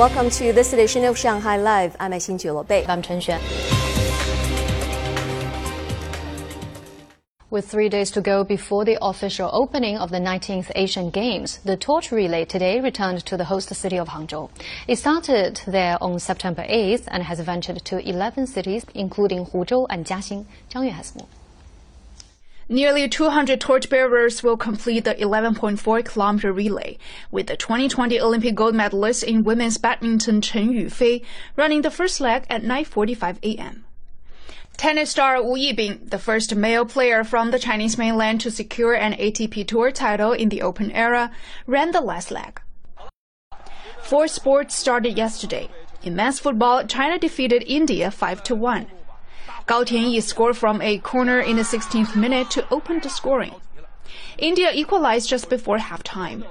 Welcome to this edition of Shanghai Live. I'm Xin Bei. I'm Chen Xuan. With three days to go before the official opening of the 19th Asian Games, the torch relay today returned to the host city of Hangzhou. It started there on September 8th and has ventured to 11 cities, including Huzhou and Jiaxing. Zhang Yue has more. Nearly 200 torchbearers will complete the 11.4 kilometer relay, with the 2020 Olympic gold medalist in women's badminton Chen Yufei running the first leg at 9:45 a.m. Tennis star Wu Yibing, the first male player from the Chinese mainland to secure an ATP Tour title in the Open era, ran the last leg. Four sports started yesterday. In men's football, China defeated India 5 to 1. Gao Tianyi scored from a corner in the 16th minute to open the scoring. India equalized just before halftime.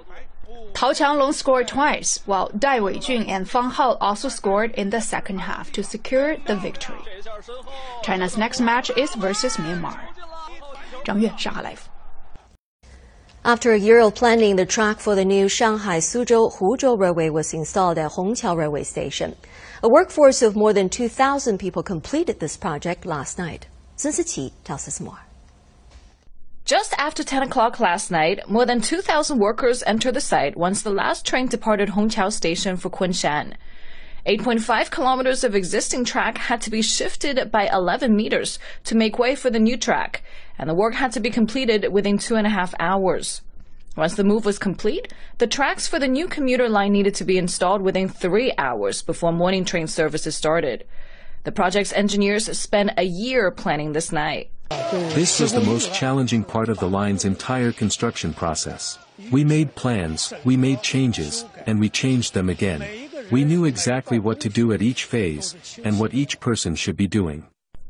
Tao Qianglong scored twice, while Dai Weijun and Fang Hao also scored in the second half to secure the victory. China's next match is versus Myanmar. Zhang Yue, Shanghai Live. After a year of planning, the track for the new Shanghai Suzhou Huzhou Railway was installed at Hongqiao Railway Station. A workforce of more than 2,000 people completed this project last night. Sun Siqi tells us more. Just after 10 o'clock last night, more than 2,000 workers entered the site once the last train departed Hongqiao Station for Kunshan. 8.5 kilometers of existing track had to be shifted by 11 meters to make way for the new track, and the work had to be completed within two and a half hours. Once the move was complete, the tracks for the new commuter line needed to be installed within three hours before morning train services started. The project's engineers spent a year planning this night. This was the most challenging part of the line's entire construction process. We made plans, we made changes, and we changed them again. We knew exactly what to do at each phase, and what each person should be doing.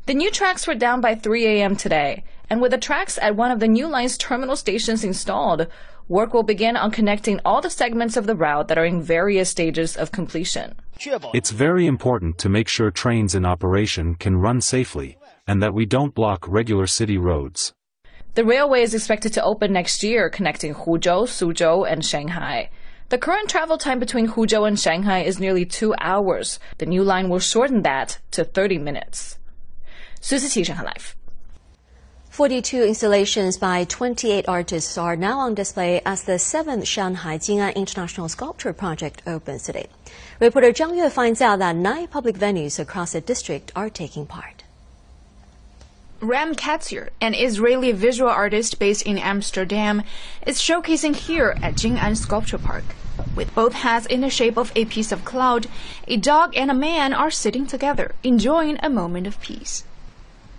The new tracks were down by 3 a.m. today, and with the tracks at one of the new line's terminal stations installed, work will begin on connecting all the segments of the route that are in various stages of completion. It's very important to make sure trains in operation can run safely, and that we don't block regular city roads. The railway is expected to open next year, connecting Huzhou, Suzhou, and Shanghai. The current travel time between Huzhou and Shanghai is nearly two hours. The new line will shorten that to 30 minutes. Sun Siqi Shanghai Live. 42 installations by 28 artists are now on display as the 7th Shanghai Jing'an International Sculpture Project opens today. Reporter Zhang Yue finds out that nine public venues across the district are taking part. Ram Katzir, an Israeli visual artist based in Amsterdam, is showcasing here at Jing'an Sculpture Park. With both hands in the shape of a piece of cloud, a dog and a man are sitting together, enjoying a moment of peace.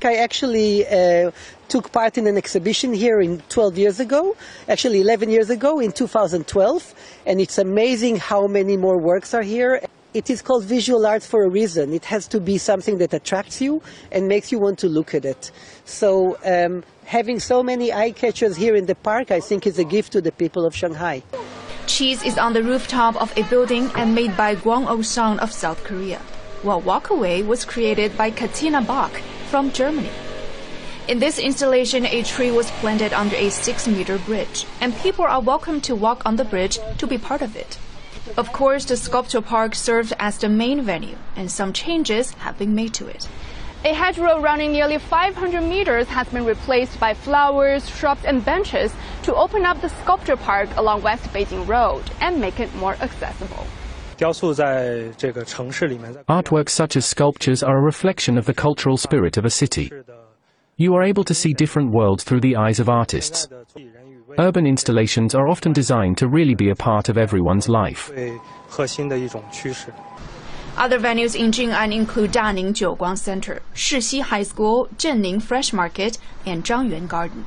I actually uh, took part in an exhibition here in 12 years ago, actually 11 years ago in 2012, and it's amazing how many more works are here. It is called visual art for a reason. It has to be something that attracts you and makes you want to look at it. So um, having so many eye catchers here in the park, I think is a gift to the people of Shanghai. Cheese is on the rooftop of a building and made by Kwon Osang of South Korea, while Walkaway was created by Katina Bach from Germany. In this installation, a tree was planted under a six meter bridge, and people are welcome to walk on the bridge to be part of it. Of course, the sculpture park served as the main venue, and some changes have been made to it. A hedgerow running nearly 500 meters has been replaced by flowers, shrubs, and benches to open up the sculpture park along West Beijing Road and make it more accessible. Artworks such as sculptures are a reflection of the cultural spirit of a city. You are able to see different worlds through the eyes of artists. Urban installations are often designed to really be a part of everyone's life. Other venues in Jing'an include Daning Jiuguang Center, Shixi High School, Zhenning Fresh Market, and Zhangyuan Garden.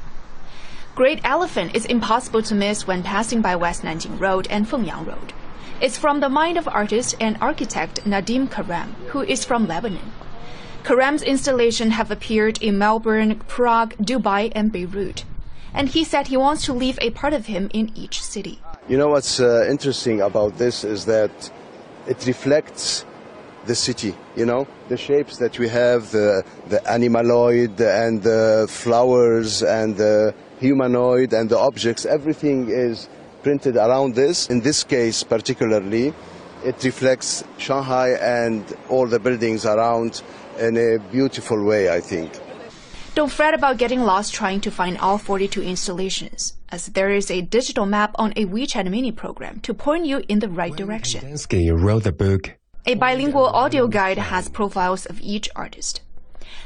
Great Elephant is impossible to miss when passing by West Nanjing Road and Fengyang Road. It's from the mind of artist and architect Nadim Karam, who is from Lebanon. Karam's installations have appeared in Melbourne, Prague, Dubai, and Beirut and he said he wants to leave a part of him in each city. You know what's uh, interesting about this is that it reflects the city, you know, the shapes that we have, the, the animaloid and the flowers and the humanoid and the objects, everything is printed around this. In this case, particularly, it reflects Shanghai and all the buildings around in a beautiful way, I think. Don't fret about getting lost trying to find all 42 installations, as there is a digital map on a WeChat mini program to point you in the right when direction. Kandinsky wrote the book. A bilingual audio guide has profiles of each artist.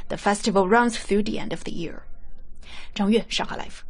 The festival runs through the end of the year. Zhang Yue, Shanghai Live.